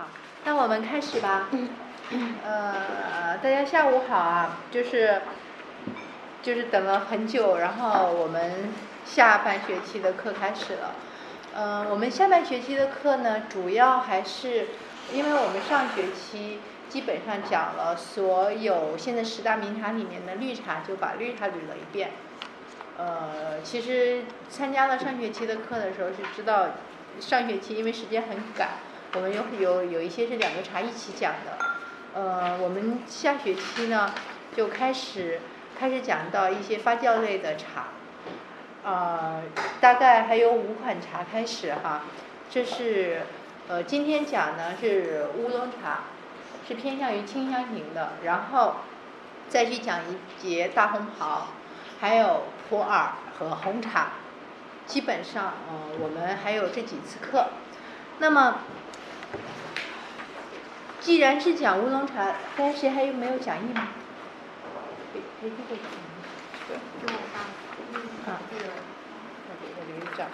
好，那我们开始吧。呃，大家下午好啊，就是就是等了很久，然后我们下半学期的课开始了。嗯、我们下半学期的课呢，主要还是因为我们上学期基本上讲了所有现在十大名茶里面的绿茶，就把绿茶捋了一遍。呃，其实参加了上学期的课的时候是知道，上学期因为时间很赶，我们有有有一些是两个茶一起讲的。呃，我们下学期呢就开始开始讲到一些发酵类的茶，呃，大概还有五款茶开始哈。这是呃今天讲呢是乌龙茶，是偏向于清香型的，然后再去讲一节大红袍。还有普洱和红茶，基本上，呃，我们还有这几次课。那么，既然是讲乌龙茶，大家谁还有没有讲义吗？啊，我给我留一张。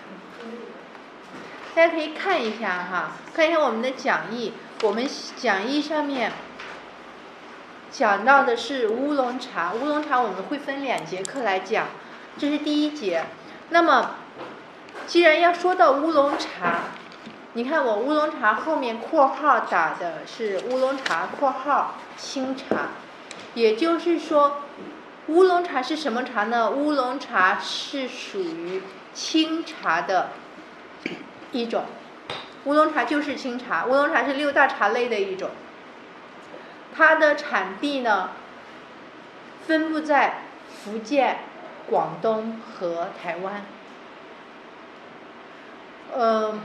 大家可以看一下哈，看一下我们的讲义。我们讲义上面。讲到的是乌龙茶，乌龙茶我们会分两节课来讲，这是第一节。那么，既然要说到乌龙茶，你看我乌龙茶后面括号打的是乌龙茶（括号清茶），也就是说，乌龙茶是什么茶呢？乌龙茶是属于清茶的一种，乌龙茶就是清茶，乌龙茶是六大茶类的一种。它的产地呢，分布在福建、广东和台湾。嗯，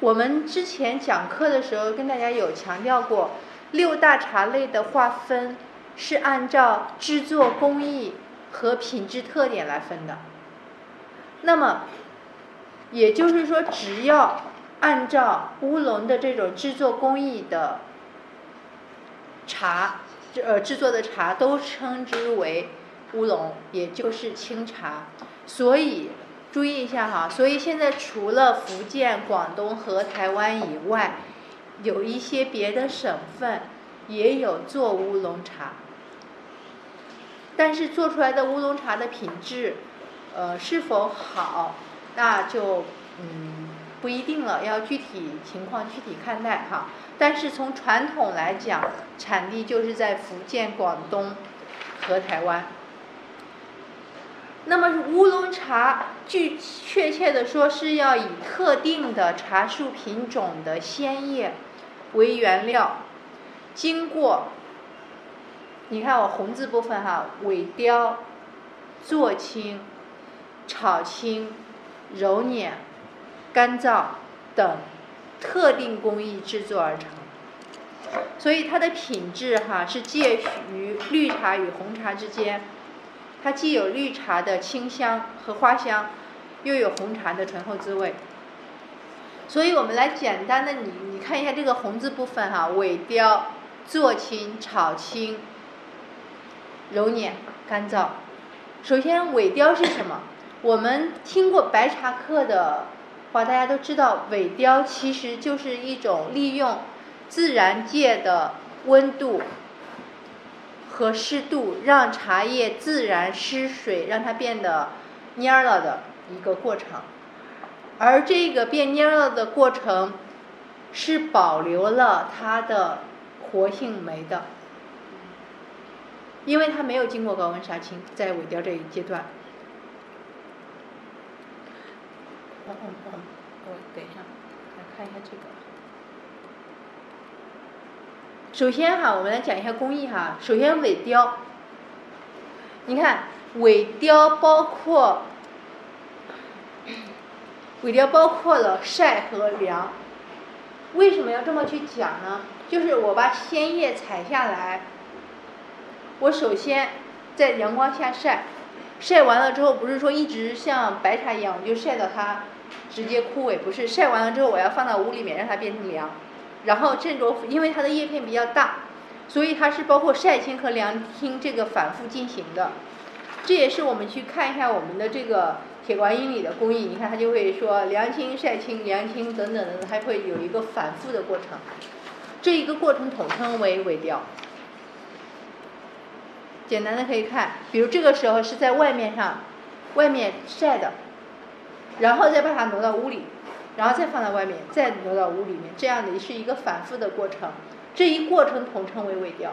我们之前讲课的时候跟大家有强调过，六大茶类的划分是按照制作工艺和品质特点来分的。那么，也就是说，只要按照乌龙的这种制作工艺的。茶，呃，制作的茶都称之为乌龙，也就是清茶。所以注意一下哈，所以现在除了福建、广东和台湾以外，有一些别的省份也有做乌龙茶。但是做出来的乌龙茶的品质，呃，是否好，那就嗯不一定了，要具体情况具体看待哈。但是从传统来讲，产地就是在福建、广东和台湾。那么乌龙茶，据确切的说，是要以特定的茶树品种的鲜叶为原料，经过，你看我红字部分哈，萎凋、做青、炒青、揉捻、干燥等。特定工艺制作而成，所以它的品质哈是介于绿茶与红茶之间，它既有绿茶的清香和花香，又有红茶的醇厚滋味。所以我们来简单的你你看一下这个红字部分哈，萎凋、做青、炒青、揉捻、干燥。首先萎凋是什么？我们听过白茶课的。话大家都知道，萎凋其实就是一种利用自然界的温度和湿度，让茶叶自然失水，让它变得蔫了的一个过程。而这个变蔫了的过程，是保留了它的活性酶的，因为它没有经过高温杀青，在萎凋这一阶段。嗯嗯嗯，我等一下，来看一下这个。首先哈，我们来讲一下工艺哈。首先萎凋，你看萎凋包括萎凋包括了晒和凉。为什么要这么去讲呢？就是我把鲜叶采下来，我首先在阳光下晒，晒完了之后，不是说一直像白茶一样，我就晒到它。直接枯萎不是晒完了之后，我要放到屋里面让它变成凉，然后这种因为它的叶片比较大，所以它是包括晒青和凉青这个反复进行的。这也是我们去看一下我们的这个铁观音里的工艺，你看它就会说凉青、晒青、凉青等等的，还会有一个反复的过程。这一个过程统称为萎凋。简单的可以看，比如这个时候是在外面上，外面晒的，然后再把它挪到屋里，然后再放到外面，再挪到屋里面，这样的是一个反复的过程。这一过程统称为萎凋。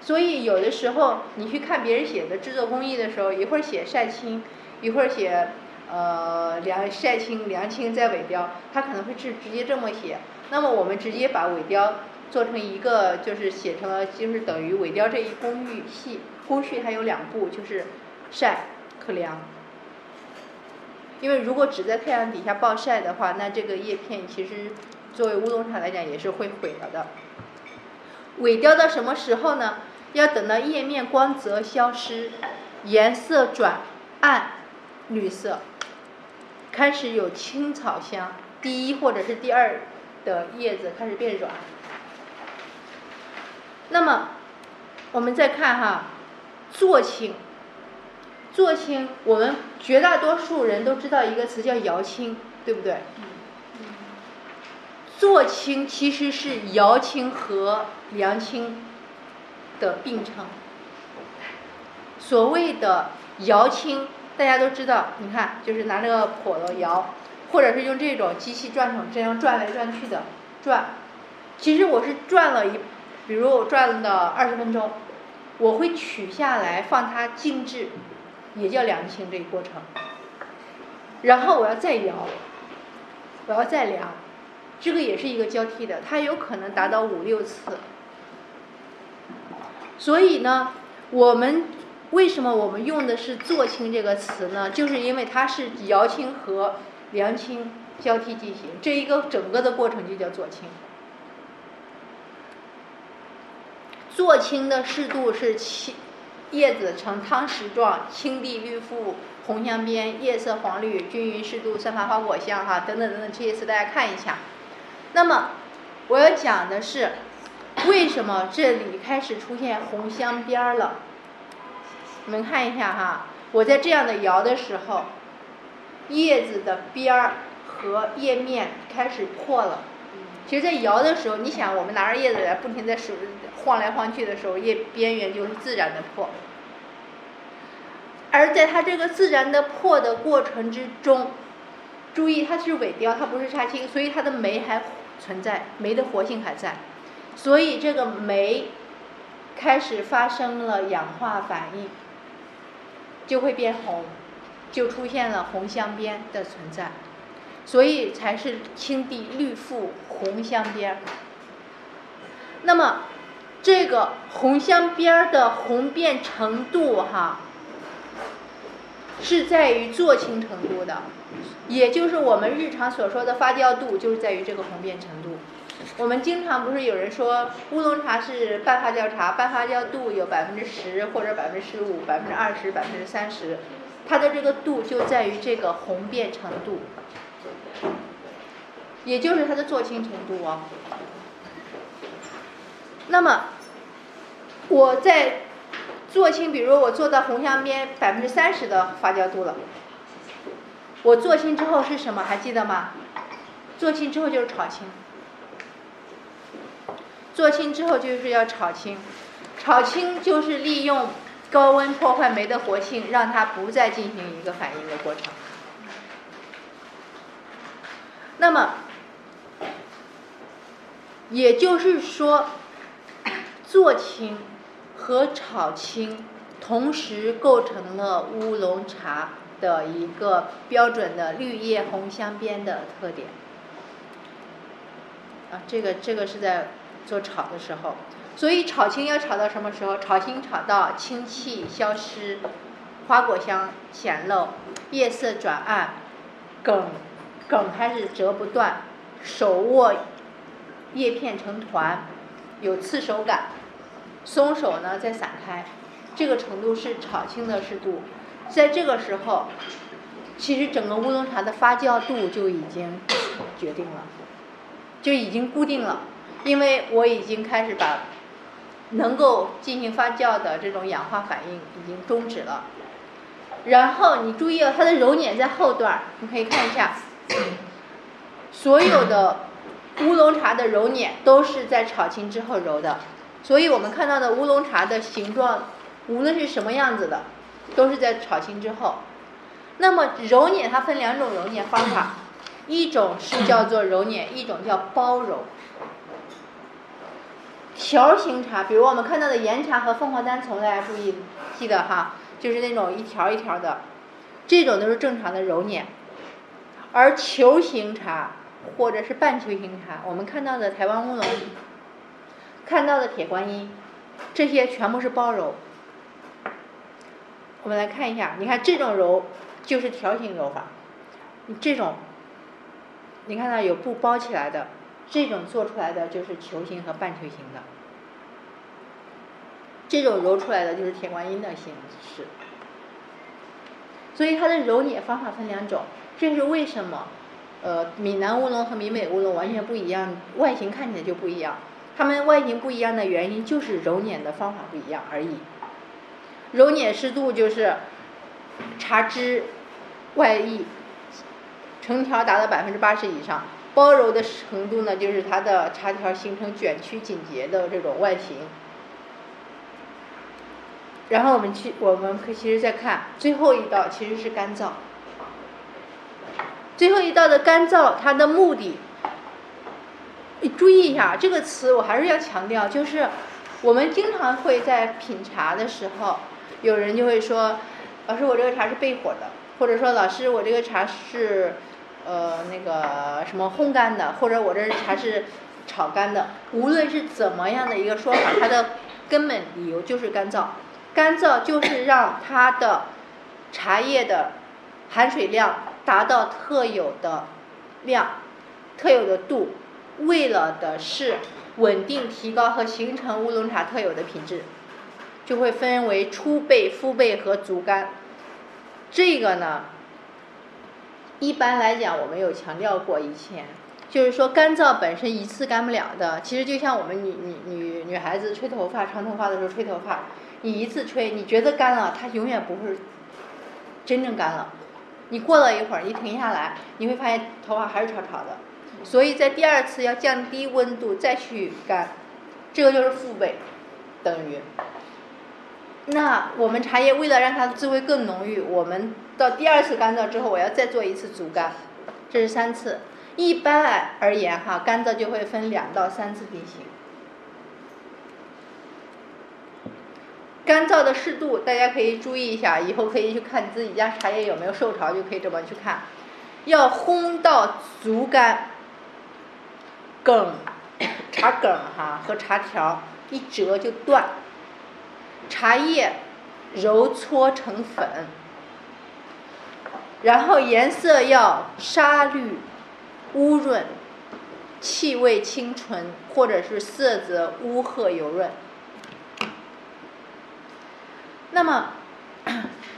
所以有的时候你去看别人写的制作工艺的时候，一会儿写晒青，一会儿写呃凉晒青凉青再萎凋，他可能会直直接这么写。那么我们直接把萎凋做成一个，就是写成了就是等于萎凋这一工序系工序它有两步，就是晒和凉。因为如果只在太阳底下暴晒的话，那这个叶片其实作为乌龙茶来讲也是会毁了的。萎凋到什么时候呢？要等到叶面光泽消失，颜色转暗绿色，开始有青草香，第一或者是第二的叶子开始变软。那么，我们再看哈，坐青，做青，我们绝大多数人都知道一个词叫摇青，对不对？做青其实是摇青和凉青。的并称，所谓的摇青，大家都知道，你看，就是拿那个笸箩摇，或者是用这种机器转成这样转来转去的转。其实我是转了一，比如我转了二十分钟，我会取下来放它静置，也叫凉青这一过程。然后我要再摇，我要再凉，这个也是一个交替的，它有可能达到五六次。所以呢，我们为什么我们用的是做青这个词呢？就是因为它是摇青和凉青交替进行，这一个整个的过程就叫做青。做青的适度是青叶子呈汤匙状，青蒂绿覆，红香边，叶色黄绿，均匀适度，散发花果香哈，等等等等这些词大家看一下。那么我要讲的是。为什么这里开始出现红香边儿了？你们看一下哈，我在这样的摇的时候，叶子的边儿和叶面开始破了。其实，在摇的时候，你想，我们拿着叶子来不停在手晃来晃去的时候，叶边缘就是自然的破。而在它这个自然的破的过程之中，注意它是尾凋，它不是杀青，所以它的酶还存在，酶的活性还在。所以这个酶开始发生了氧化反应，就会变红，就出现了红镶边的存在，所以才是青蒂绿覆红镶边。那么这个红香边的红变程度哈，是在于做青程度的，也就是我们日常所说的发酵度，就是在于这个红变程度。我们经常不是有人说乌龙茶是半发酵茶，半发酵度有百分之十或者百分之十五、百分之二十、百分之三十，它的这个度就在于这个红变程度，也就是它的做青程度哦。那么我在做青，比如我做到红香边百分之三十的发酵度了，我做青之后是什么？还记得吗？做青之后就是炒青。做青之后就是要炒青，炒青就是利用高温破坏酶的活性，让它不再进行一个反应的过程。那么，也就是说，做青和炒青同时构成了乌龙茶的一个标准的绿叶红香边的特点。啊，这个这个是在。做炒的时候，所以炒青要炒到什么时候？炒青炒到青气消失，花果香显露，叶色转暗，梗梗开始折不断，手握叶片成团，有刺手感，松手呢再散开，这个程度是炒青的适度。在这个时候，其实整个乌龙茶的发酵度就已经决定了，就已经固定了。因为我已经开始把能够进行发酵的这种氧化反应已经终止了，然后你注意了，它的揉捻在后段，你可以看一下，所有的乌龙茶的揉捻都是在炒青之后揉的，所以我们看到的乌龙茶的形状，无论是什么样子的，都是在炒青之后。那么揉捻它分两种揉捻方法，一种是叫做揉捻，一种叫包揉。条形茶，比如我们看到的岩茶和凤凰单丛，大家注意记得哈，就是那种一条一条的，这种都是正常的揉捻。而球形茶或者是半球形茶，我们看到的台湾乌龙，看到的铁观音，这些全部是包揉。我们来看一下，你看这种揉就是条形揉法，这种，你看到有布包起来的。这种做出来的就是球形和半球形的，这种揉出来的就是铁观音的形式。所以它的揉捻方法分两种，这是为什么？呃，闽南乌龙和闽北乌龙完全不一样，外形看起来就不一样。它们外形不一样的原因就是揉捻的方法不一样而已。揉捻湿度就是茶汁外溢成条达到百分之八十以上。包揉的程度呢，就是它的茶条形成卷曲紧结的这种外形。然后我们去，我们可其实再看最后一道，其实是干燥。最后一道的干燥，它的目的，注意一下这个词，我还是要强调，就是我们经常会在品茶的时候，有人就会说，老师我这个茶是焙火的，或者说老师我这个茶是。呃，那个什么烘干的，或者我这茶是炒干的，无论是怎么样的一个说法，它的根本理由就是干燥。干燥就是让它的茶叶的含水量达到特有的量、特有的度，为了的是稳定、提高和形成乌龙茶特有的品质，就会分为初焙、复焙和足干。这个呢？一般来讲，我们有强调过以前，就是说干燥本身一次干不了的。其实就像我们女女女女孩子吹头发、长头发的时候吹头发，你一次吹，你觉得干了，它永远不会真正干了。你过了一会儿，你停下来，你会发现头发还是潮潮的。所以在第二次要降低温度再去干，这个就是复焙，等于。那我们茶叶为了让它的滋味更浓郁，我们到第二次干燥之后，我要再做一次足干，这是三次。一般而言哈，干燥就会分两到三次进行。干燥的湿度大家可以注意一下，以后可以去看自己家茶叶有没有受潮，就可以这么去看。要烘到足干，梗，茶梗哈和茶条一折就断。茶叶揉搓成粉，然后颜色要沙绿、乌润，气味清纯，或者是色泽乌褐油润。那么，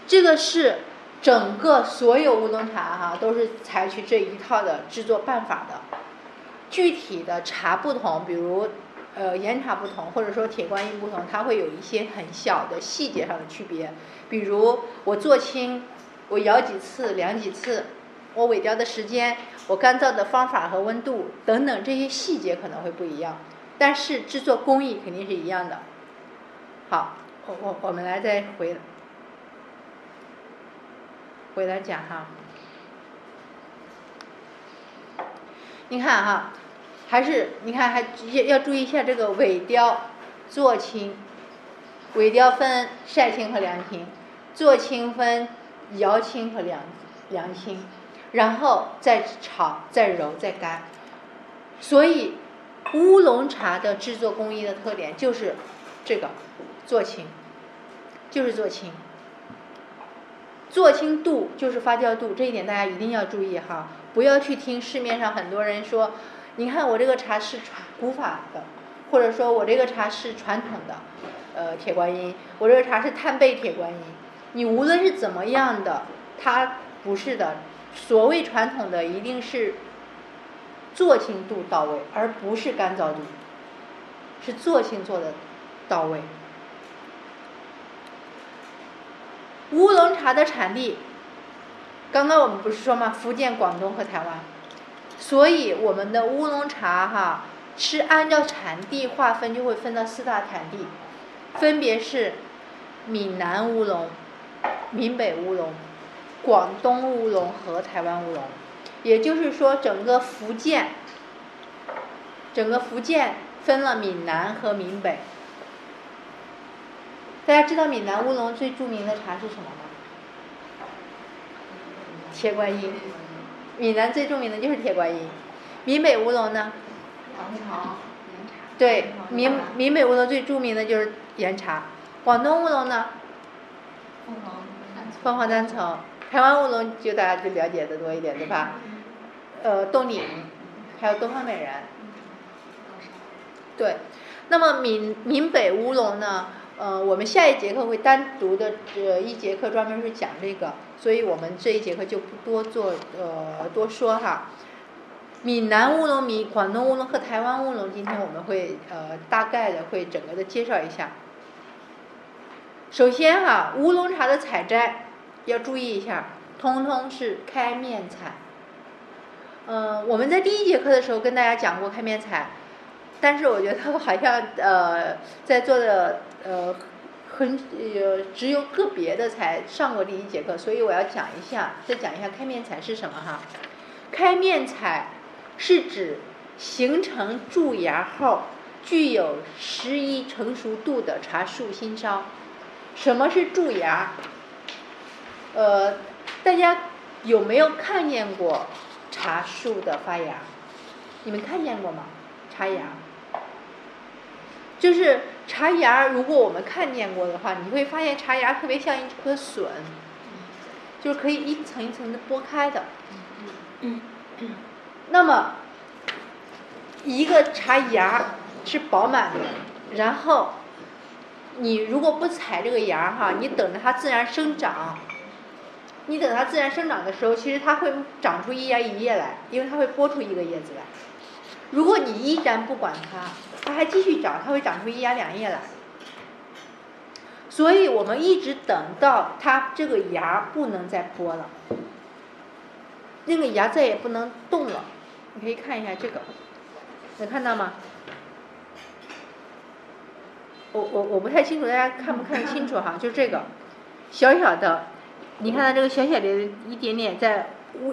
这个是整个所有乌龙茶哈，都是采取这一套的制作办法的。具体的茶不同，比如。呃，岩茶不同，或者说铁观音不同，它会有一些很小的细节上的区别。比如我做青，我摇几次、量几次，我萎凋的时间，我干燥的方法和温度等等这些细节可能会不一样，但是制作工艺肯定是一样的。好，我我我们来再回回来讲哈。你看哈。还是你看，还要要注意一下这个萎凋、做青。萎凋分晒青和凉青，做青分摇青和凉凉青，然后再炒、再揉、再干。所以乌龙茶的制作工艺的特点就是这个做青，就是做青。做青度就是发酵度，这一点大家一定要注意哈，不要去听市面上很多人说。你看我这个茶是传古法的，或者说我这个茶是传统的，呃，铁观音，我这个茶是炭焙铁观音。你无论是怎么样的，它不是的。所谓传统的，一定是做青度到位，而不是干燥度，是做青做的到位。乌龙茶的产地，刚刚我们不是说吗？福建、广东和台湾。所以我们的乌龙茶哈是按照产地划分，就会分到四大产地，分别是闽南乌龙、闽北乌龙、广东乌龙和台湾乌龙。也就是说，整个福建，整个福建分了闽南和闽北。大家知道闽南乌龙最著名的茶是什么吗？铁观音。闽南最著名的就是铁观音。闽北乌龙呢？唐朝岩茶。对，闽闽北乌龙最著名的就是岩茶。广东乌龙呢？凤凰。凤凰单丛。台湾乌龙就大家就了解的多一点，对吧？呃，冻顶，还有东方美人。对，那么闽闽北乌龙呢？呃，我们下一节课会单独的呃一节课专门是讲这个，所以我们这一节课就不多做呃多说哈。闽南乌龙、闽广东乌龙和台湾乌龙，今天我们会呃大概的会整个的介绍一下。首先哈，乌龙茶的采摘要注意一下，通通是开面采。嗯，我们在第一节课的时候跟大家讲过开面采，但是我觉得好像呃在座的。呃，很呃，只有个别的才上过第一节课，所以我要讲一下，再讲一下开面采是什么哈。开面采是指形成蛀牙后具有十一成熟度的茶树新梢。什么是蛀牙？呃，大家有没有看见过茶树的发芽？你们看见过吗？茶芽？就是茶芽，如果我们看见过的话，你会发现茶芽特别像一颗笋，就是可以一层一层的剥开的。那么，一个茶芽是饱满的，然后你如果不采这个芽哈，你等着它自然生长。你等它自然生长的时候，其实它会长出一芽一叶来，因为它会剥出一个叶子来。如果你依然不管它，它还继续长，它会长出一芽两叶来。所以我们一直等到它这个芽不能再播了，那个芽再也不能动了。你可以看一下这个，能看到吗？我我我不太清楚，大家看不看得清楚哈？就这个小小的，你看它这个小小的一点点在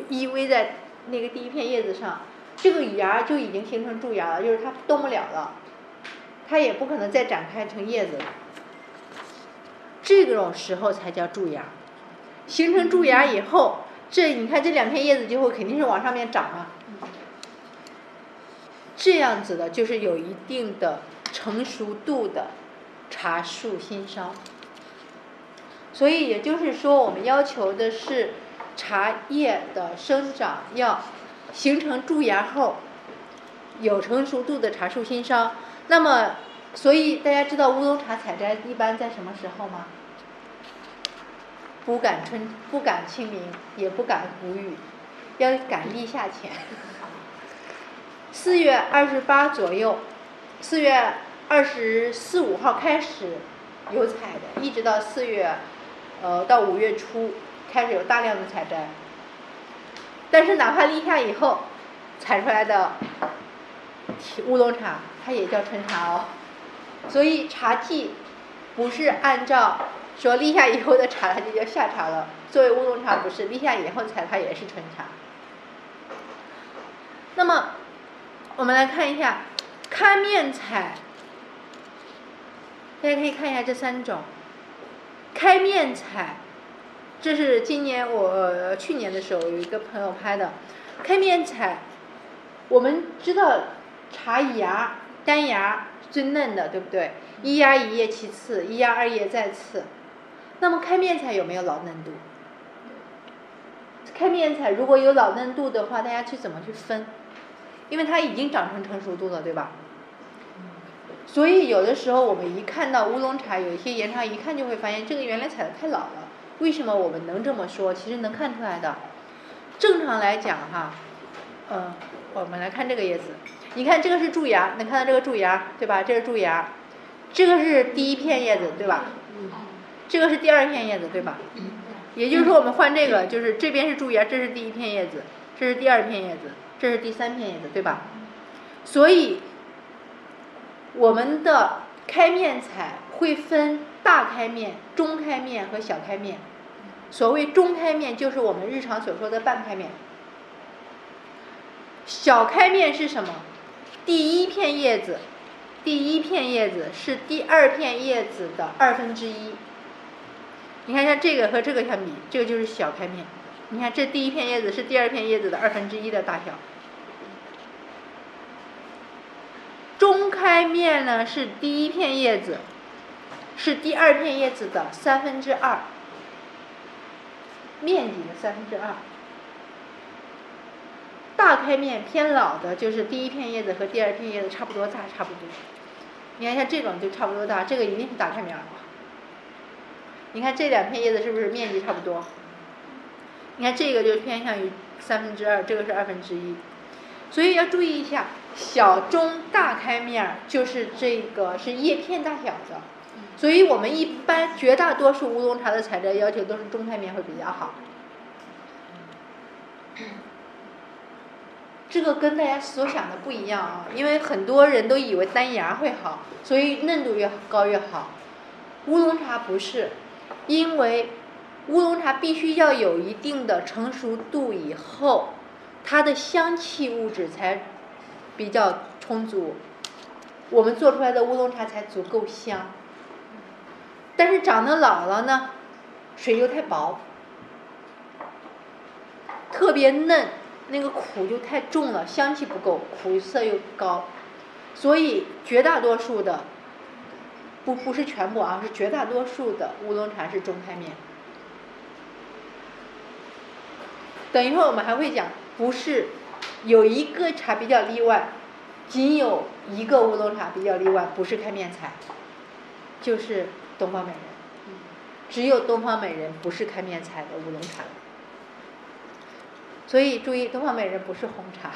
依偎在那个第一片叶子上。这个芽就已经形成蛀芽了，就是它动不了了，它也不可能再展开成叶子了。这种时候才叫蛀芽。形成蛀芽以后，这你看这两片叶子就会肯定是往上面长啊。这样子的就是有一定的成熟度的茶树新梢。所以也就是说，我们要求的是茶叶的生长要。形成蛀芽后，有成熟度的茶树新梢。那么，所以大家知道乌龙茶采摘一般在什么时候吗？不赶春，不赶清明，也不赶谷雨，要赶立夏前。四月二十八左右，四月二十四五号开始有采的，一直到四月，呃，到五月初开始有大量的采摘。但是哪怕立夏以后采出来的乌龙茶，它也叫春茶哦。所以茶季不是按照说立夏以后的茶它就叫夏茶了。作为乌龙茶不是立夏以后采它也是春茶。那么我们来看一下开面采，大家可以看一下这三种开面采。这是今年我去年的时候有一个朋友拍的，开面采。我们知道茶芽单芽最嫩的，对不对？一芽一叶其次，一芽二叶再次。那么开面采有没有老嫩度？开面采如果有老嫩度的话，大家去怎么去分？因为它已经长成成熟度了，对吧？所以有的时候我们一看到乌龙茶，有一些岩茶，一看就会发现这个原来采的太老了。为什么我们能这么说？其实能看出来的。正常来讲哈，嗯，我们来看这个叶子，你看这个是蛀芽，能看到这个蛀芽对吧？这是蛀芽，这个是第一片叶子对吧？这个是第二片叶子对吧？也就是说我们换这个，就是这边是蛀芽，这是第一片叶子，这是第二片叶子，这是第三片叶子，对吧？所以我们的开面彩会分大开面、中开面和小开面。所谓中开面，就是我们日常所说的半开面。小开面是什么？第一片叶子，第一片叶子是第二片叶子的二分之一。你看，像这个和这个相比，这个就是小开面。你看，这第一片叶子是第二片叶子的二分之一的大小。中开面呢是第一片叶子，是第二片叶子的三分之二，面积的三分之二。大开面偏老的，就是第一片叶子和第二片叶子差不多大，差不多。你看像这种就差不多大，这个一定是大开面了。你看这两片叶子是不是面积差不多？你看这个就偏向于三分之二，这个是二分之一，所以要注意一下，小、中、大开面就是这个是叶片大小的，所以我们一般绝大多数乌龙茶的采摘要求都是中开面会比较好。这个跟大家所想的不一样啊，因为很多人都以为单芽会好，所以嫩度越高越好。乌龙茶不是，因为乌龙茶必须要有一定的成熟度以后，它的香气物质才比较充足，我们做出来的乌龙茶才足够香。但是长得老了呢，水又太薄，特别嫩。那个苦就太重了，香气不够，苦涩又高，所以绝大多数的，不不是全部啊，是绝大多数的乌龙茶是中开面。等一会儿我们还会讲，不是有一个茶比较例外，仅有一个乌龙茶比较例外，不是开面采，就是东方美人，只有东方美人不是开面采的乌龙茶。所以注意，东方美人不是红茶，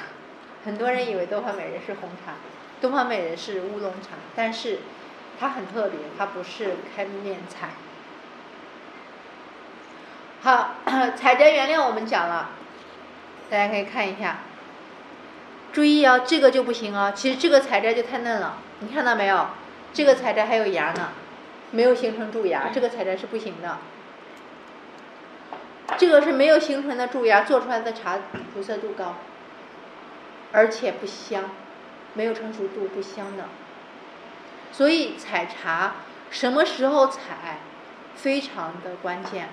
很多人以为东方美人是红茶，东方美人是乌龙茶，但是它很特别，它不是开面采。好，采摘原料我们讲了，大家可以看一下，注意啊，这个就不行啊，其实这个采摘就太嫩了，你看到没有？这个采摘还有芽呢，没有形成蛀牙，这个采摘是不行的。这个是没有形成的蛀牙做出来的茶，苦涩度高，而且不香，没有成熟度不香的。所以采茶什么时候采，非常的关键。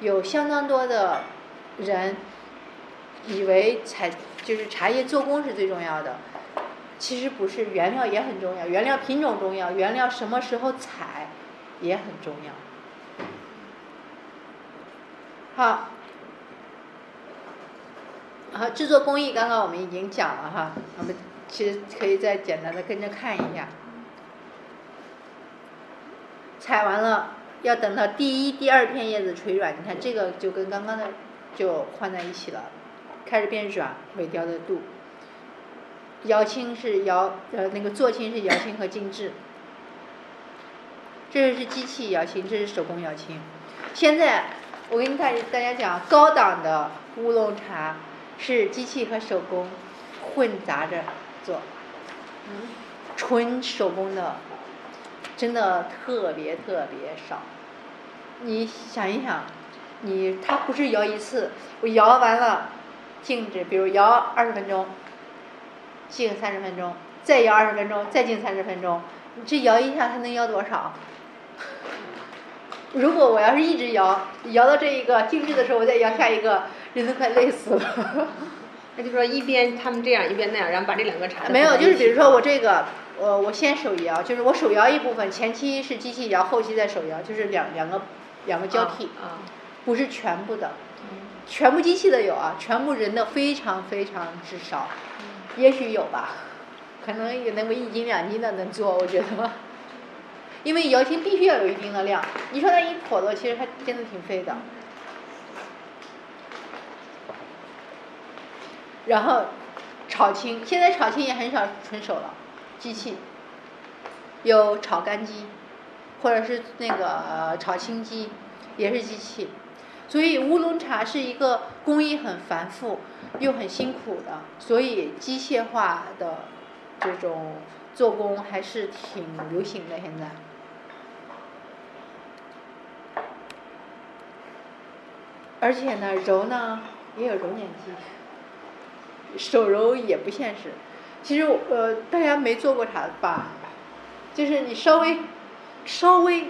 有相当多的人以为采就是茶叶做工是最重要的，其实不是，原料也很重要，原料品种重要，原料什么时候采也很重要。好，好，制作工艺刚刚我们已经讲了哈，我们其实可以再简单的跟着看一下。采完了，要等到第一、第二片叶子垂软，你看这个就跟刚刚的就换在一起了，开始变软，尾雕的度。摇青是摇呃那个做青是摇青和静置，这是机器摇琴，这是手工摇琴，现在。我跟大大家讲，高档的乌龙茶是机器和手工混杂着做，嗯纯手工的真的特别特别少。你想一想，你它不是摇一次，我摇完了静止，比如摇二十分钟，静三十分钟，再摇二十分钟，再静三十分钟，你这摇一下它能摇多少？如果我要是一直摇，摇到这一个静止的时候，我再摇下一个，人都快累死了。那就说一边他们这样，一边那样，然后把这两个缠没有，就是比如说我这个，我我先手摇，就是我手摇一部分，前期是机器摇，后期再手摇，就是两两个两个交替，啊，不是全部的，全部机器的有啊，全部人的非常非常之少，也许有吧，可能有那么一斤两斤的能做，我觉得。因为摇青必须要有一定的量，你说它一坨坨，其实它真的挺费的。然后炒青，现在炒青也很少纯手了，机器有炒干机，或者是那个炒青机，也是机器。所以乌龙茶是一个工艺很繁复又很辛苦的，所以机械化的这种做工还是挺流行的。现在，而且呢，揉呢也有揉捻机，手揉也不现实。其实呃，大家没做过茶吧？就是你稍微稍微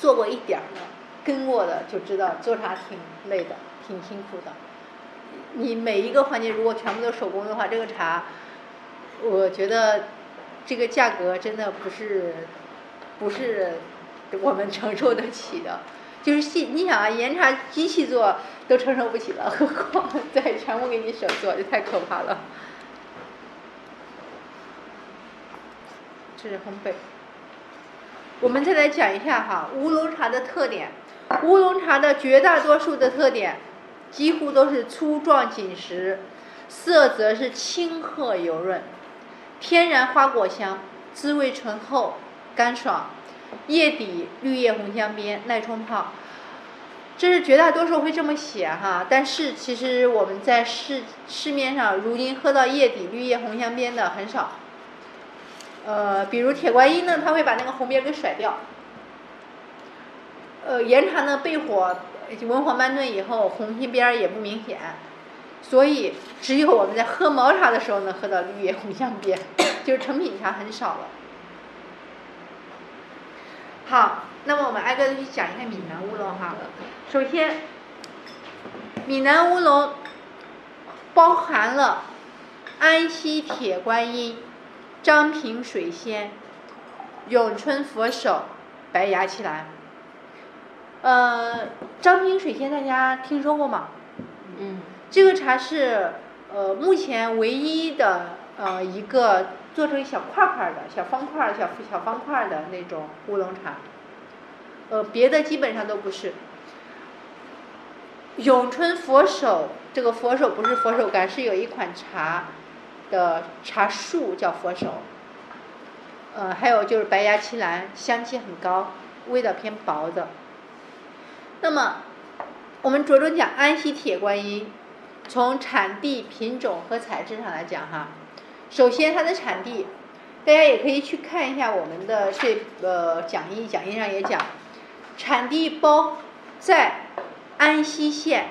做过一点儿的，跟过的就知道做茶挺累的，挺辛苦的。你每一个环节如果全部都手工的话，这个茶，我觉得这个价格真的不是不是我们承受得起的。就是细，你想啊，岩茶机器做都承受不起了，何况再全部给你手做，就太可怕了。这是烘焙。我们再来讲一下哈，乌龙茶的特点。乌龙茶的绝大多数的特点，几乎都是粗壮紧实，色泽是青褐油润，天然花果香，滋味醇厚干爽，叶底绿叶红镶边，耐冲泡。这是绝大多数会这么写哈，但是其实我们在市市面上如今喝到叶底绿叶红镶边的很少。呃，比如铁观音呢，它会把那个红边给甩掉。呃，岩茶呢，焙火文火慢炖以后，红心边也不明显，所以只有我们在喝毛茶的时候能喝到绿叶红香边，就是成品茶很少了。好，那么我们挨个的去讲一下闽南乌龙哈。首先，闽南乌龙包含了安溪铁观音。张平水仙、永春佛手、白牙奇兰。呃，张平水仙大家听说过吗？嗯。这个茶是呃目前唯一的呃一个做成一小块块的小方块小小方块的那种乌龙茶。呃，别的基本上都不是。永春佛手，这个佛手不是佛手柑，是有一款茶。的茶树叫佛手，呃，还有就是白牙七兰，香气很高，味道偏薄的。那么，我们着重讲安溪铁观音，从产地、品种和材质上来讲哈。首先，它的产地，大家也可以去看一下我们的这个讲义，讲义上也讲，产地包在安溪县，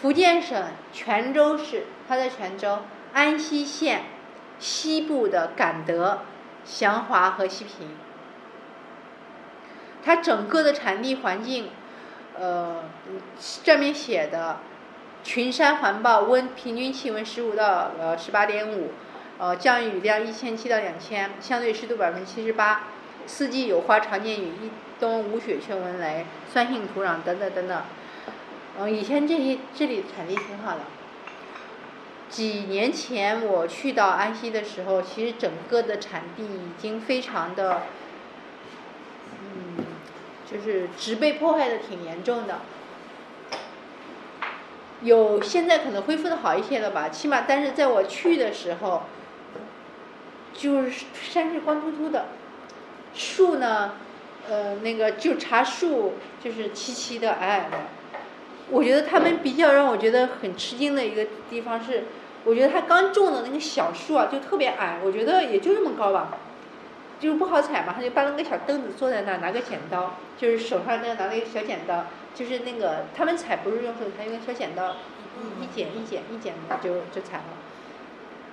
福建省泉州市，它在泉州。安溪县西部的感德、祥华和西平，它整个的产地环境，呃，上面写的群山环抱，温平均气温十五到呃十八点五，呃降雨量一千七到两千，相对湿度百分之七十八，四季有花，常见雨，一冬无雪却闻雷，酸性土壤等等等等，嗯，以前这些这里产地挺好的。几年前我去到安溪的时候，其实整个的产地已经非常的，嗯，就是植被破坏的挺严重的。有现在可能恢复的好一些了吧，起码但是在我去的时候，就是山是光秃秃的，树呢，呃，那个就茶树就是齐齐的矮矮的。我觉得他们比较让我觉得很吃惊的一个地方是，我觉得他刚种的那个小树啊，就特别矮，我觉得也就这么高吧，就是不好采嘛，他就搬了个小凳子坐在那儿，拿个剪刀，就是手上那拿了一个小剪刀，就是那个他们采不是用手，他用小剪刀一一剪一剪一剪的就就采了。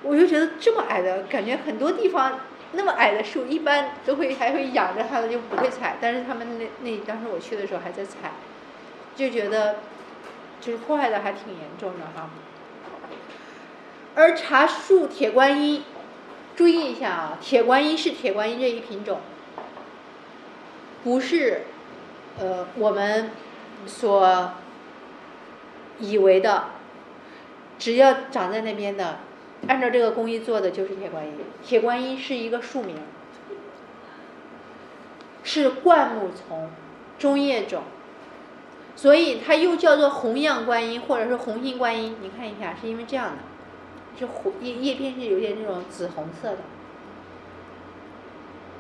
我就觉得这么矮的感觉，很多地方那么矮的树一般都会还会养着它的就不会采，但是他们那那当时我去的时候还在采，就觉得。就是破坏的还挺严重的哈，而茶树铁观音，注意一下啊，铁观音是铁观音这一品种，不是，呃，我们所以为的，只要长在那边的，按照这个工艺做的就是铁观音。铁观音是一个树名，是灌木丛，中叶种。所以它又叫做红样观音，或者是红心观音。你看一下，是因为这样的，是红叶叶片是有点这种紫红色的。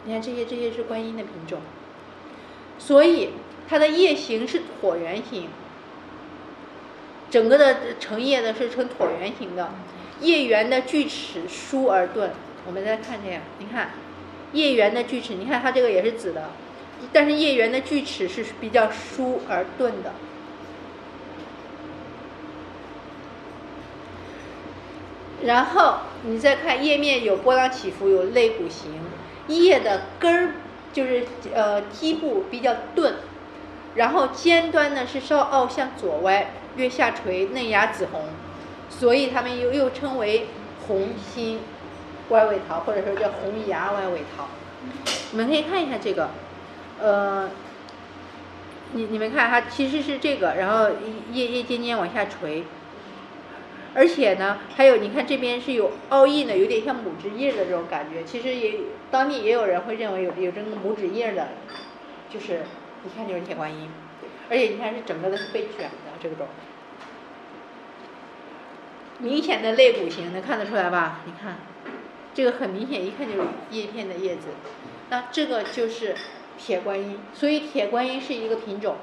你看这些，这些是观音的品种。所以它的叶形是椭圆形，整个的成叶呢是呈椭圆形的，叶缘的锯齿疏而钝。我们再看这样，你看叶缘的锯齿，你看它这个也是紫的，但是叶缘的锯齿是比较疏而钝的。然后你再看叶面有波浪起伏，有肋骨形，叶的根儿就是呃基部比较钝，然后尖端呢是稍凹向左歪，略下垂，嫩芽紫红，所以它们又又称为红心歪尾桃，或者说叫红芽歪尾桃。你们可以看一下这个，呃，你你们看它其实是这个，然后叶叶尖尖往下垂。而且呢，还有你看这边是有凹印的，有点像拇指印的这种感觉。其实也当地也有人会认为有有这个拇指印的，就是一看就是铁观音。而且你看是整个的是被卷的这种，明显的肋骨型能看得出来吧？你看，这个很明显，一看就是叶片的叶子。那这个就是铁观音，所以铁观音是一个品种。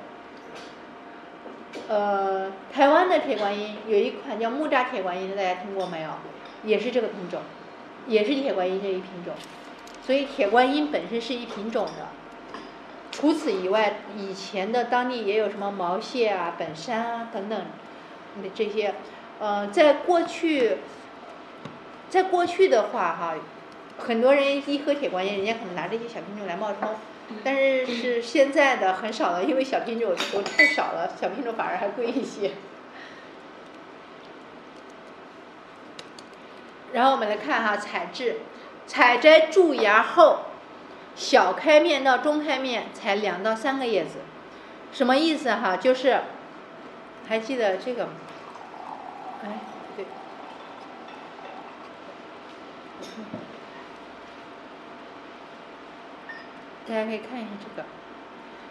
呃，台湾的铁观音有一款叫木栅铁观音的，大家听过没有？也是这个品种，也是铁观音这一品种。所以铁观音本身是一品种的。除此以外，以前的当地也有什么毛蟹啊、本山啊等等那这些。呃，在过去，在过去的话哈，很多人一喝铁观音，人家可能拿这些小品种来冒充。但是是现在的很少了，因为小品种都太少了，小品种反而还贵一些。然后我们来看哈，采制，采摘蛀芽后，小开面到中开面采两到三个叶子，什么意思哈？就是还记得这个吗？哎，对。大家可以看一下这个，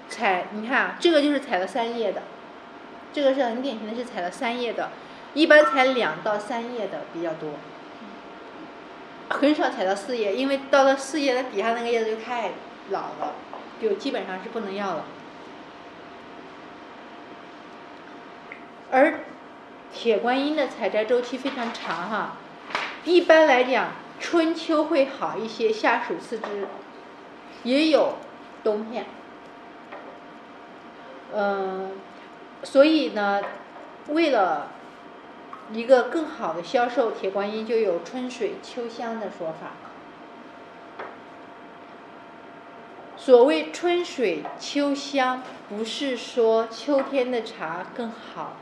采你看啊，这个就是采了三叶的，这个是很典型的是采了三叶的，一般采两到三叶的比较多，很少采到四叶，因为到了四叶，它底下那个叶子就太老了，就基本上是不能要了。而铁观音的采摘周期非常长哈，一般来讲春秋会好一些，夏暑次之。也有冬片，嗯，所以呢，为了一个更好的销售，铁观音就有春水秋香的说法。所谓春水秋香，不是说秋天的茶更好，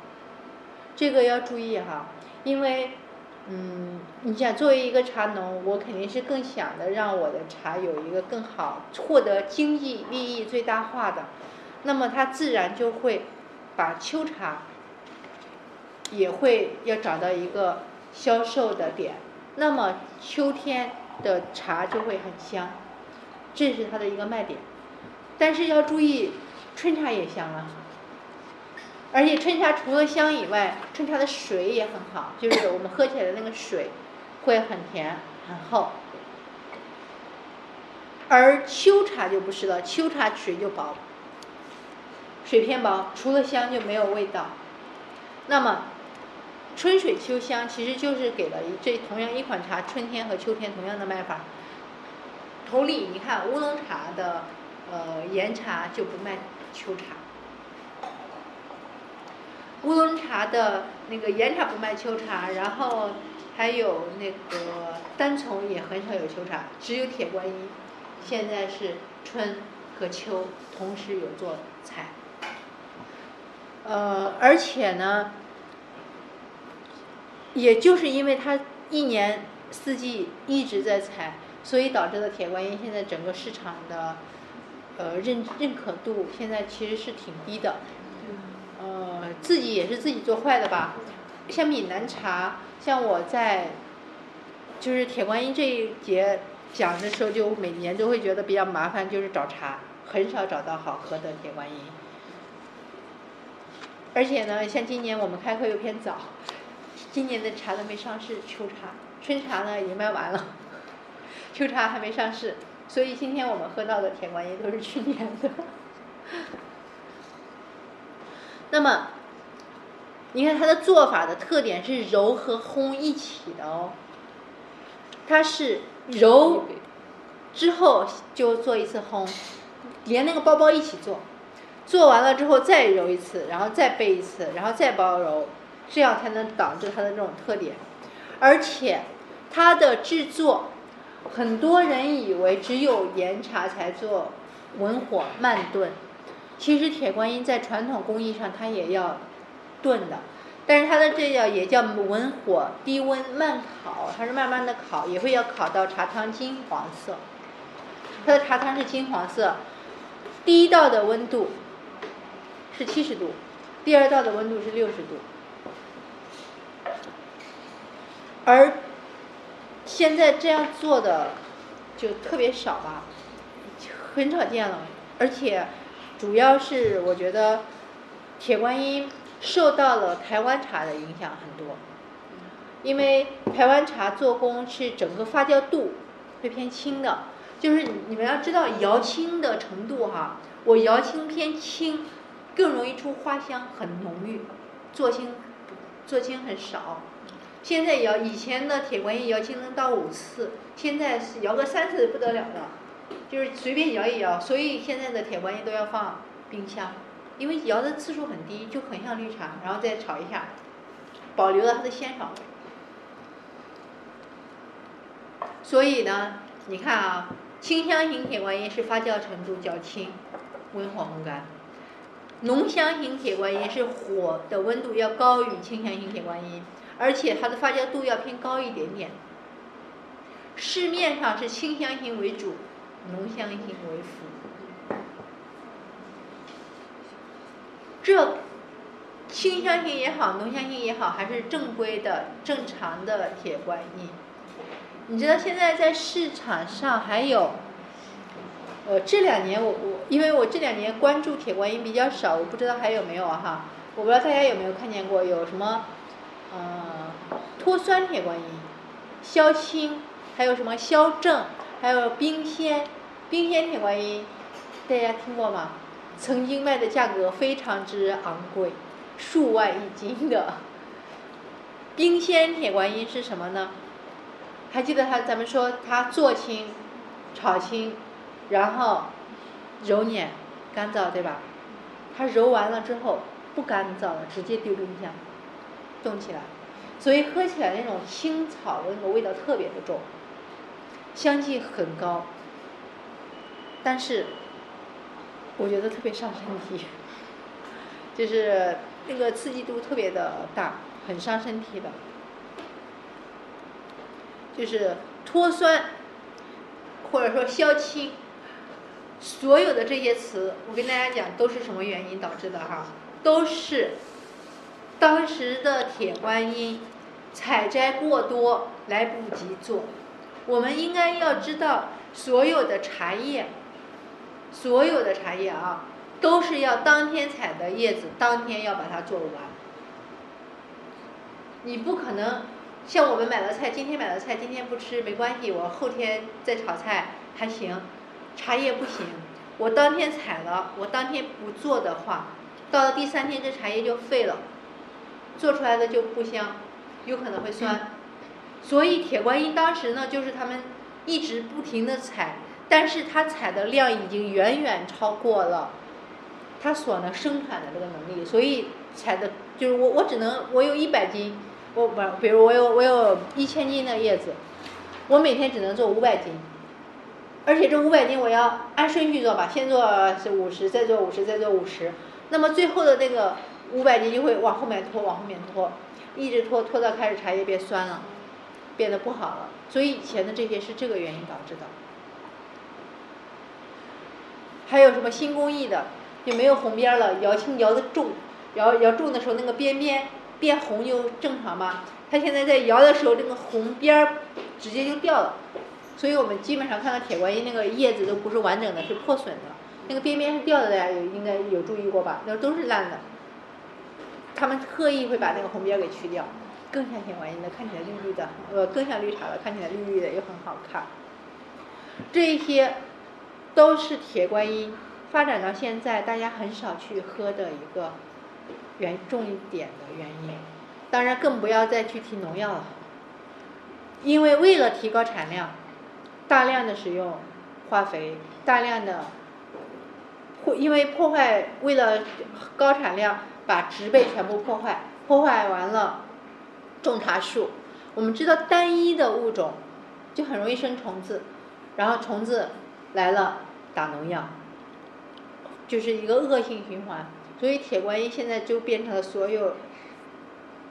这个要注意哈，因为。嗯，你想作为一个茶农，我肯定是更想的让我的茶有一个更好获得经济利益最大化的，那么它自然就会把秋茶也会要找到一个销售的点，那么秋天的茶就会很香，这是它的一个卖点，但是要注意春茶也香啊。而且春茶除了香以外，春茶的水也很好，就是我们喝起来的那个水会很甜很厚。而秋茶就不是了，秋茶水就薄，水偏薄，除了香就没有味道。那么春水秋香其实就是给了这同样一款茶，春天和秋天同样的卖法。同理，你看乌龙茶的呃岩茶就不卖秋茶。乌龙茶的那个岩茶不卖秋茶，然后还有那个单丛也很少有秋茶，只有铁观音，现在是春和秋同时有做采。呃，而且呢，也就是因为它一年四季一直在采，所以导致了铁观音现在整个市场的呃认认可度现在其实是挺低的。自己也是自己做坏的吧？像闽南茶，像我在就是铁观音这一节讲的时候，就每年都会觉得比较麻烦，就是找茶，很少找到好喝的铁观音。而且呢，像今年我们开课又偏早，今年的茶都没上市，秋茶、春茶呢已经卖完了，秋茶还没上市，所以今天我们喝到的铁观音都是去年的。那么，你看它的做法的特点是揉和烘一起的哦。它是揉之后就做一次烘，连那个包包一起做，做完了之后再揉一次，然后再背一次，然后再包揉，这样才能导致它的这种特点。而且它的制作，很多人以为只有岩茶才做文火慢炖，其实铁观音在传统工艺上它也要炖的，但是它的这叫也叫文火低温慢烤，它是慢慢的烤，也会要烤到茶汤金黄色。它的茶汤是金黄色，第一道的温度是七十度，第二道的温度是六十度。而现在这样做的就特别少吧，很少见了。而且主要是我觉得铁观音受到了台湾茶的影响很多，因为台湾茶做工是整个发酵度会偏轻的，就是你们要知道摇青的程度哈，我摇青偏轻，更容易出花香，很浓郁，做青做青很少。现在摇以前的铁观音摇青能到五次，现在是摇个三次不得了了，就是随便摇一摇。所以现在的铁观音都要放冰箱，因为摇的次数很低，就很像绿茶，然后再炒一下，保留了它的鲜爽味。所以呢，你看啊，清香型铁观音是发酵程度较轻，温火烘干；浓香型铁观音是火的温度要高于清香型铁观音。而且它的发酵度要偏高一点点。市面上是清香型为主，浓香型为辅。这清香型也好，浓香型也好，还是正规的、正常的铁观音。你知道现在在市场上还有，呃，这两年我我因为我这两年关注铁观音比较少，我不知道还有没有哈。我不知道大家有没有看见过有什么。嗯，脱酸铁观音、消青，还有什么消正，还有冰鲜，冰鲜铁观音，大家听过吗？曾经卖的价格非常之昂贵，数万一斤的。冰鲜铁观音是什么呢？还记得他？咱们说他做青、炒青，然后揉捻、干燥，对吧？他揉完了之后不干燥了，直接丢冰箱。冻起来，所以喝起来那种青草的那个味道特别的重，香气很高，但是我觉得特别伤身体，就是那个刺激度特别的大，很伤身体的。就是脱酸，或者说消清，所有的这些词，我跟大家讲都是什么原因导致的哈，都是。当时的铁观音采摘过多，来不及做。我们应该要知道，所有的茶叶，所有的茶叶啊，都是要当天采的叶子，当天要把它做完。你不可能像我们买了菜，今天买了菜，今天不吃没关系，我后天再炒菜还行。茶叶不行，我当天采了，我当天不做的话，到了第三天这茶叶就废了。做出来的就不香，有可能会酸，所以铁观音当时呢，就是他们一直不停的采，但是他采的量已经远远超过了他所能生产的这个能力，所以采的就是我我只能我有一百斤，我不比如我有我有一千斤的叶子，我每天只能做五百斤，而且这五百斤我要按顺序做吧，先做是五十，再做五十，再做五十，那么最后的那个。五百斤就会往后面拖，往后面拖，一直拖拖到开始茶叶变酸了，变得不好了。所以以前的这些是这个原因导致的。还有什么新工艺的，就没有红边了，摇青摇的重，摇摇重的时候那个边边变红就正常嘛。它现在在摇的时候，这个红边直接就掉了，所以我们基本上看到铁观音那个叶子都不是完整的，是破损的，那个边边是掉的，大家有应该有注意过吧？那都是烂的。他们特意会把那个红边给去掉，更像铁观音的，看起来绿绿的，呃，更像绿茶的，看起来绿绿的又很好看。这一些都是铁观音发展到现在大家很少去喝的一个原重点的原因。当然，更不要再去提农药了，因为为了提高产量，大量的使用化肥，大量的会因为破坏，为了高产量，把植被全部破坏，破坏完了，种茶树。我们知道单一的物种就很容易生虫子，然后虫子来了打农药，就是一个恶性循环。所以铁观音现在就变成了所有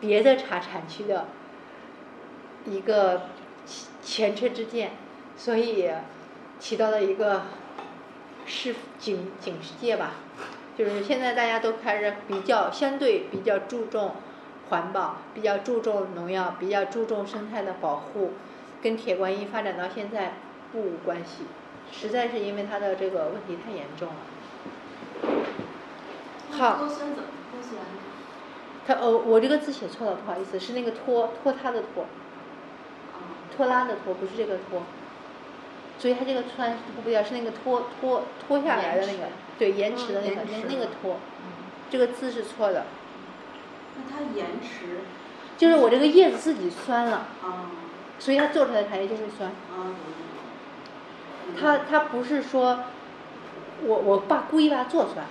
别的茶产区的一个前车之鉴，所以起到了一个示警警示戒吧。就是现在大家都开始比较相对比较注重环保，比较注重农药，比较注重生态的保护，跟铁观音发展到现在不无关系，实在是因为他的这个问题太严重了。好？他哦，我这个字写错了，不好意思，是那个拖拖沓的拖，啊，拖拉的拖，不是这个拖。所以它这个穿是脱不掉，是那个脱脱脱下来的那个，对，延迟的那个那延迟那个脱，这个字是错的，那它延迟就是我这个叶子自己酸了，啊所以它做出来的茶叶就会酸。啊，它它不是说我我爸故意把它做出来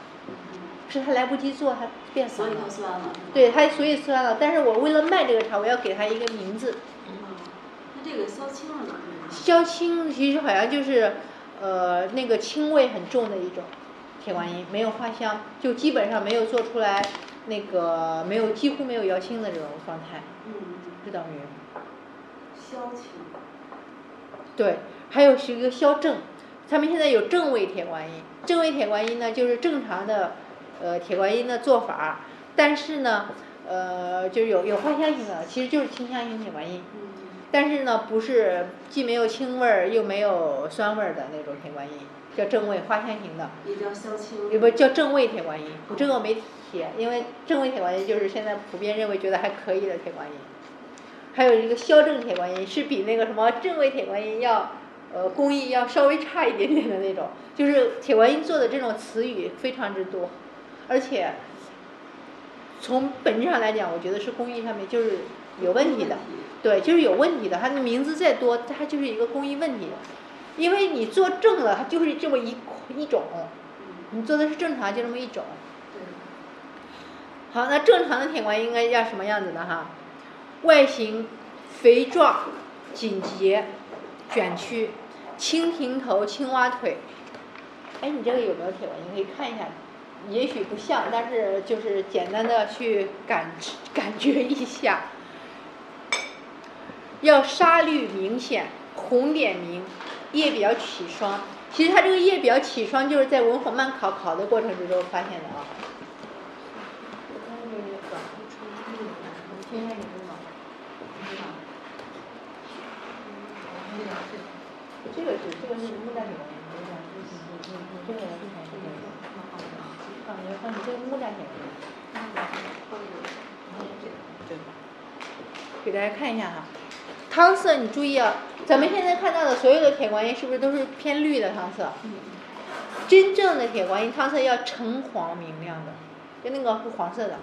是他来不及做，它变酸了所以。酸了。对，他所以酸了，但是我为了卖这个茶，我要给它一个名字。啊，那这个消清了呢？消清其实好像就是，呃，那个青味很重的一种铁观音，没有花香，就基本上没有做出来那个没有几乎没有摇青的这种状态，嗯，就等于消清。对，还有是一个消正，他们现在有正位铁观音，正位铁观音呢就是正常的，呃，铁观音的做法，但是呢，呃，就是有有花香型的，其实就是清香型铁观音。嗯但是呢，不是既没有清味儿又没有酸味儿的那种铁观音，叫正位花香型的，也叫消清。也不叫正位铁观音。我这个我没铁，因为正位铁观音就是现在普遍认为觉得还可以的铁观音。还有一个消正铁观音，是比那个什么正位铁观音要，呃，工艺要稍微差一点点的那种。就是铁观音做的这种词语非常之多，而且从本质上来讲，我觉得是工艺上面就是有问题的。对，就是有问题的。它的名字再多，它就是一个工艺问题。因为你做正了，它就是这么一一种，你做的是正常，就这么一种。好，那正常的铁观音应该要什么样子的哈？外形肥壮、紧结、卷曲，蜻蜓头、青蛙腿。哎，你这个有没有铁观音？可以看一下。也许不像，但是就是简单的去感感觉一下。要沙绿明显，红点明，叶比较起霜。其实它这个叶比较起霜，就是在文火慢烤烤的过程之中发现的啊。这个。是这个是木栈铁观音，你你你这个之前是这个。啊，你放你这个木栈铁观音。对。给大家看一下哈。汤色你注意啊，咱们现在看到的所有的铁观音是不是都是偏绿的汤色？真正的铁观音汤色要橙黄明亮的，就那个是黄色的。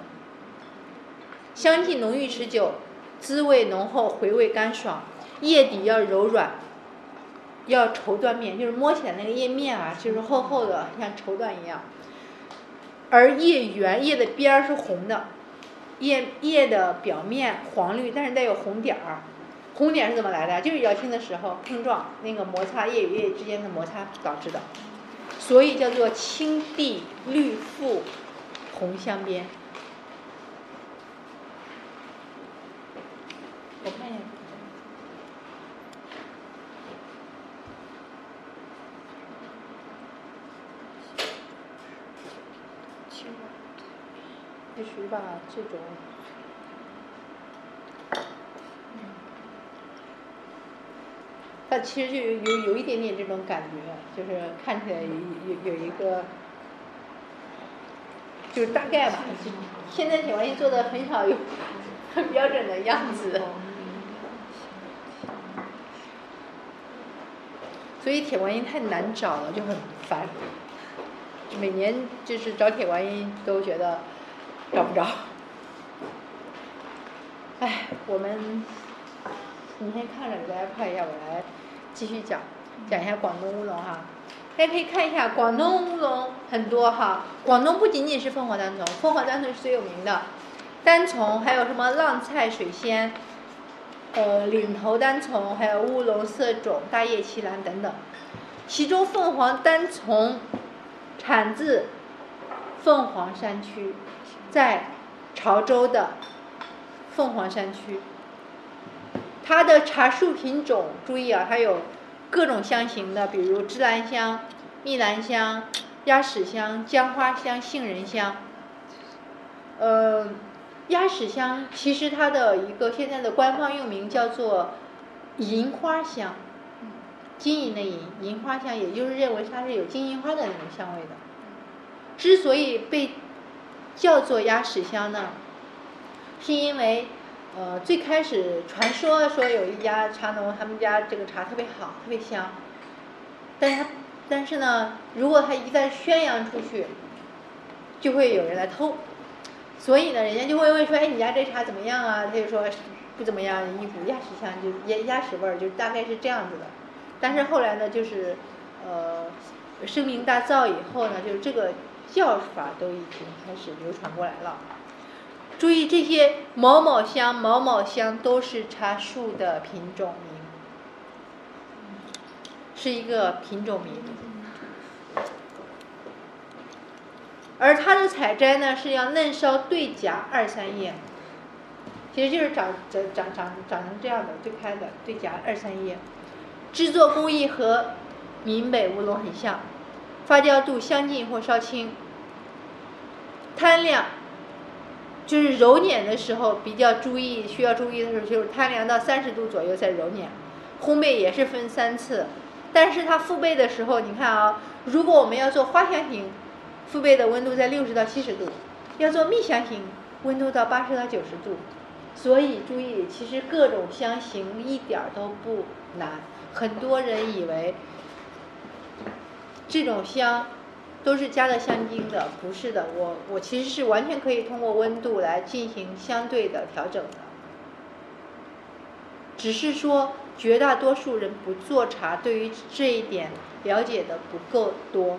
香气浓郁持久，滋味浓厚，回味干爽，叶底要柔软，要绸缎面，就是摸起来那个叶面啊，就是厚厚的，像绸缎一样。而叶缘，叶的边儿是红的，叶叶的表面黄绿，但是带有红点儿。红点是怎么来的？就是摇青的时候碰撞，那个摩擦叶与叶之间的摩擦导致的，所以叫做青地绿腹红镶边。我看一下。必须把这种。它其实就有有有一点点这种感觉，就是看起来有有有一个，就是大概吧。现在铁观音做的很少有很标准的样子，所以铁观音太难找了，就很烦。每年就是找铁观音都觉得找不着。哎，我们你先看着，大家看一下，我来继续讲，讲一下广东乌龙哈。大家可以看一下，广东乌龙很多哈。广东不仅仅是凤凰单丛，凤凰单丛是最有名的，单丛还有什么浪菜水仙，呃，岭头单丛，还有乌龙色种、大叶奇兰等等。其中凤凰单丛产自凤凰山区，在潮州的凤凰山区。它的茶树品种，注意啊，它有各种香型的，比如芝兰香、蜜兰香、鸭屎香、姜花香、杏仁香。呃，鸭屎香其实它的一个现在的官方用名叫做银花香。金银的银，银花香，也就是认为它是有金银花的那种香味的。之所以被叫做鸭屎香呢，是因为呃最开始传说说有一家茶农，他们家这个茶特别好，特别香。但是但是呢，如果他一旦宣扬出去，就会有人来偷。所以呢，人家就会问说：“哎，你家这茶怎么样啊？”他就说不怎么样，一股鸭屎香，就鸭鸭屎味儿，就大概是这样子的。但是后来呢，就是呃声名大噪以后呢，就是这个叫法都已经开始流传过来了。注意这些某某香、某某香都是茶树的品种名，是一个品种名。而它的采摘呢是要嫩梢对夹二三叶，其实就是长长长长长成这样的对开的对夹二三叶。制作工艺和闽北乌龙很像，发酵度相近或稍轻。摊量，就是揉捻的时候比较注意，需要注意的时候就是摊凉到三十度左右再揉捻。烘焙也是分三次，但是它复焙的时候，你看啊，如果我们要做花香型，复焙的温度在六十到七十度；要做蜜香型，温度到八十到九十度。所以注意，其实各种香型一点都不难。很多人以为这种香都是加了香精的，不是的。我我其实是完全可以通过温度来进行相对的调整的，只是说绝大多数人不做茶，对于这一点了解的不够多。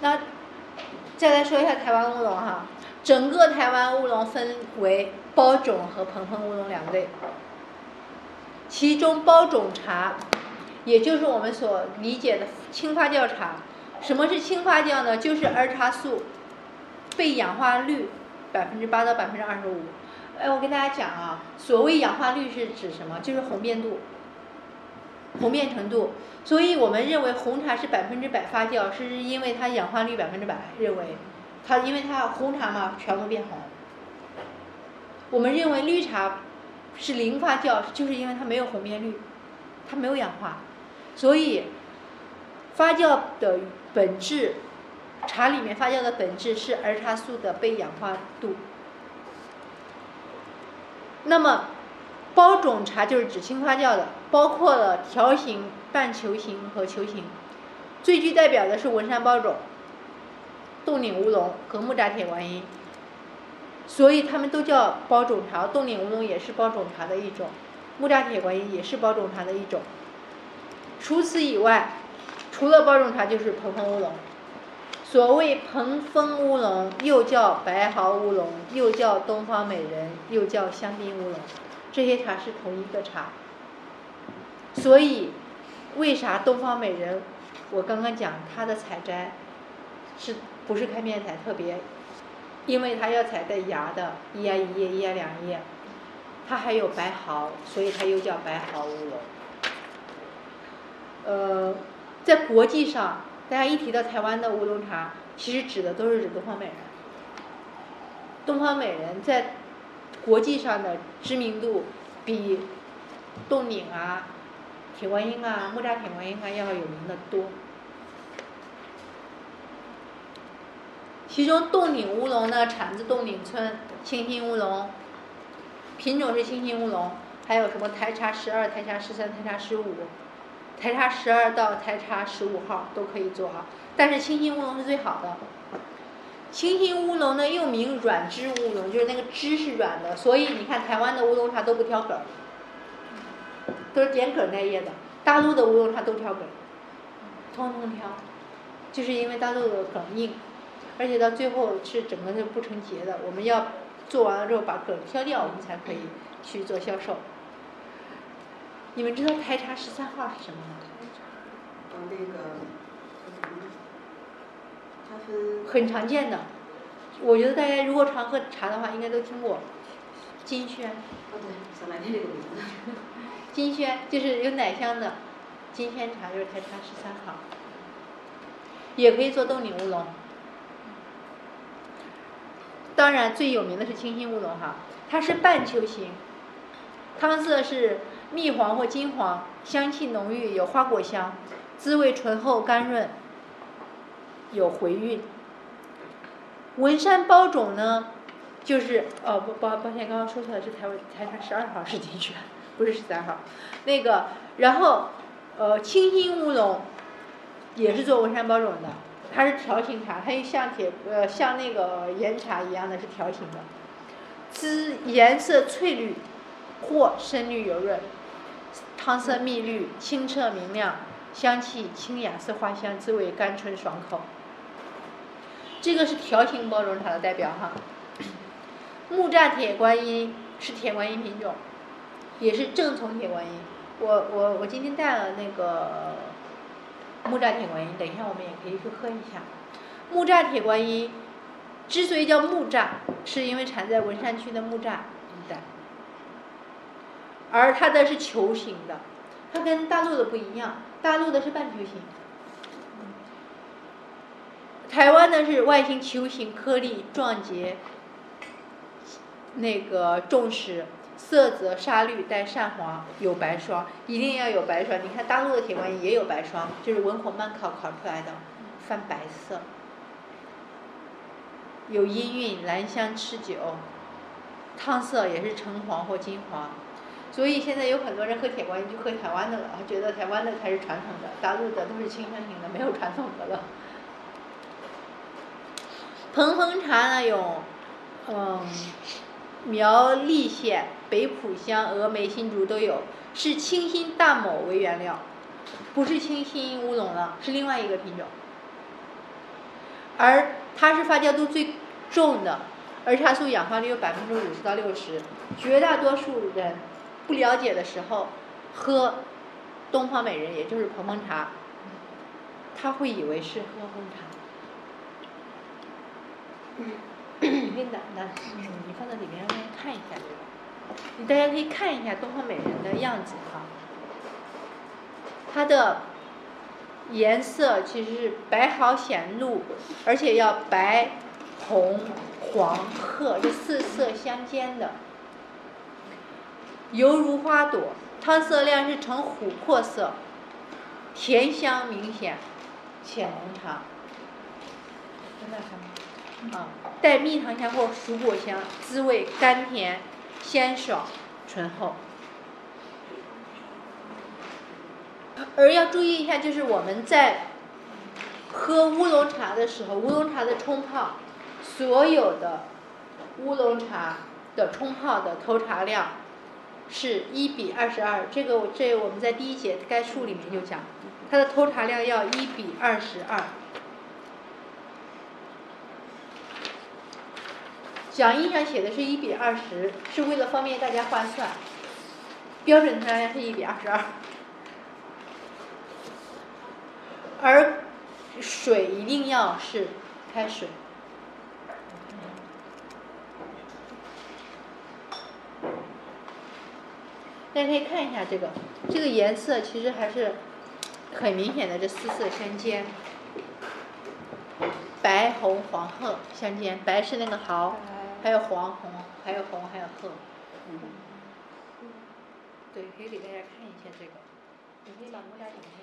那再来说一下台湾乌龙哈，整个台湾乌龙分为包种和蓬蓬乌龙两类。其中包种茶，也就是我们所理解的轻发酵茶。什么是轻发酵呢？就是儿茶素被氧化率百分之八到百分之二十五。哎，我跟大家讲啊，所谓氧化率是指什么？就是红变度、红变程度。所以我们认为红茶是百分之百发酵，是因为它氧化率百分之百。认为它因为它红茶嘛，全部变红。我们认为绿茶。是零发酵，就是因为它没有红变率，它没有氧化，所以发酵的本质，茶里面发酵的本质是儿茶素的被氧化度。那么包种茶就是指轻发酵的，包括了条形、半球形和球形，最具代表的是文山包种、冻顶乌龙和木扎铁观音。所以他们都叫包种茶，冻顶乌龙也是包种茶的一种，木扎铁观音也是包种茶的一种。除此以外，除了包种茶就是蓬蓬乌龙。所谓蓬风乌龙，又叫白毫乌龙，又叫东方美人，又叫香槟乌龙，这些茶是同一个茶。所以，为啥东方美人？我刚刚讲它的采摘，是不是开面采特别？因为它要采带芽的，一芽一叶，一芽两叶，它还有白毫，所以它又叫白毫乌龙。呃，在国际上，大家一提到台湾的乌龙茶，其实指的都是指东方美人。东方美人在国际上的知名度比冻顶啊、铁观音啊、木扎铁观音啊要有名的多。其中冻顶乌龙呢，产自冻顶村，清新乌龙，品种是清新乌龙，还有什么台茶十二、台茶十三、台茶十五，台茶十二到台茶十五号都可以做啊，但是清新乌龙是最好的，清新乌龙呢又名软枝乌龙，就是那个枝是软的，所以你看台湾的乌龙茶都不挑梗，都是点梗那叶的。大陆的乌龙茶都挑梗，通通挑，就是因为大陆的梗硬，而且到最后是整个是不成结的。我们要做完了之后把梗挑掉，我们才可以去做销售。你们知道台茶十三号是什么吗？很常见的，我觉得大家如果常喝茶的话，应该都听过。金萱，哦对，想半天这个名字。金萱就是有奶香的，金萱茶就是台茶十三号，也可以做冻顶乌龙。当然最有名的是清新乌龙哈，它是半球形，汤色是蜜黄或金黄，香气浓郁，有花果香，滋味醇厚甘润，有回韵。文山包种呢，就是哦不抱抱歉，刚刚说错了，是台湾台茶十二号是金萱，不是十三号。那个，然后呃清新乌龙也是做文山包种的，它是条形茶，它又像铁呃像那个岩茶一样的是条形的，滋颜色翠绿或深绿油润，汤色蜜绿，清澈明亮，香气清雅似花香，滋味甘醇爽口。这个是条形包装茶的代表哈。木栅铁观音是铁观音品种，也是正宗铁观音。我我我今天带了那个木栅铁观音，等一下我们也可以去喝一下。木栅铁观音之所以叫木栅，是因为产在文山区的木栅，而它的是球形的，它跟大陆的不一样，大陆的是半球形。台湾呢是外形球形，颗粒状结，那个重石，色泽沙绿带淡黄，有白霜，一定要有白霜。你看大陆的铁观音也有白霜，就是文火慢烤烤出来的，泛白色，有阴韵，兰香持久，汤色也是橙黄或金黄。所以现在有很多人喝铁观音就喝台湾的了，觉得台湾的才是传统的，大陆的都是清香型的，没有传统的了。蓬风茶呢有，嗯，苗栗县、北埔乡、峨眉、新竹都有，是清新大某为原料，不是清新乌龙了，是另外一个品种。而它是发酵度最重的，儿茶素氧化率有百分之五十到六十，绝大多数人不了解的时候，喝东方美人，也就是蓬蓬茶，他会以为是喝红茶。你放在里面让大家看一下这个，你大家可以看一下东方美人的样子哈，它的颜色其实是白毫显露，而且要白、红、黄、褐这四色相间的，犹如花朵，汤色亮是呈琥珀色，甜香明显，浅浓茶。在那上面。啊，带蜜糖香或熟果香，滋味甘甜、鲜爽、醇厚。而要注意一下，就是我们在喝乌龙茶的时候，乌龙茶的冲泡，所有的乌龙茶的冲泡的投茶量是一比二十二。这个我这我们在第一节概述里面就讲，它的偷茶量要一比二十二。讲义上写的是一比二十，是为了方便大家换算。标准投茶量是一比二十二，而水一定要是开水。大家可以看一下这个，这个颜色其实还是很明显的，这四色相间，白、红、黄、褐相间，白是那个毫。还有黄红，还有红，还有褐。嗯。对，可以给大家看一下这个。你可以把木栅铁观音给大家看。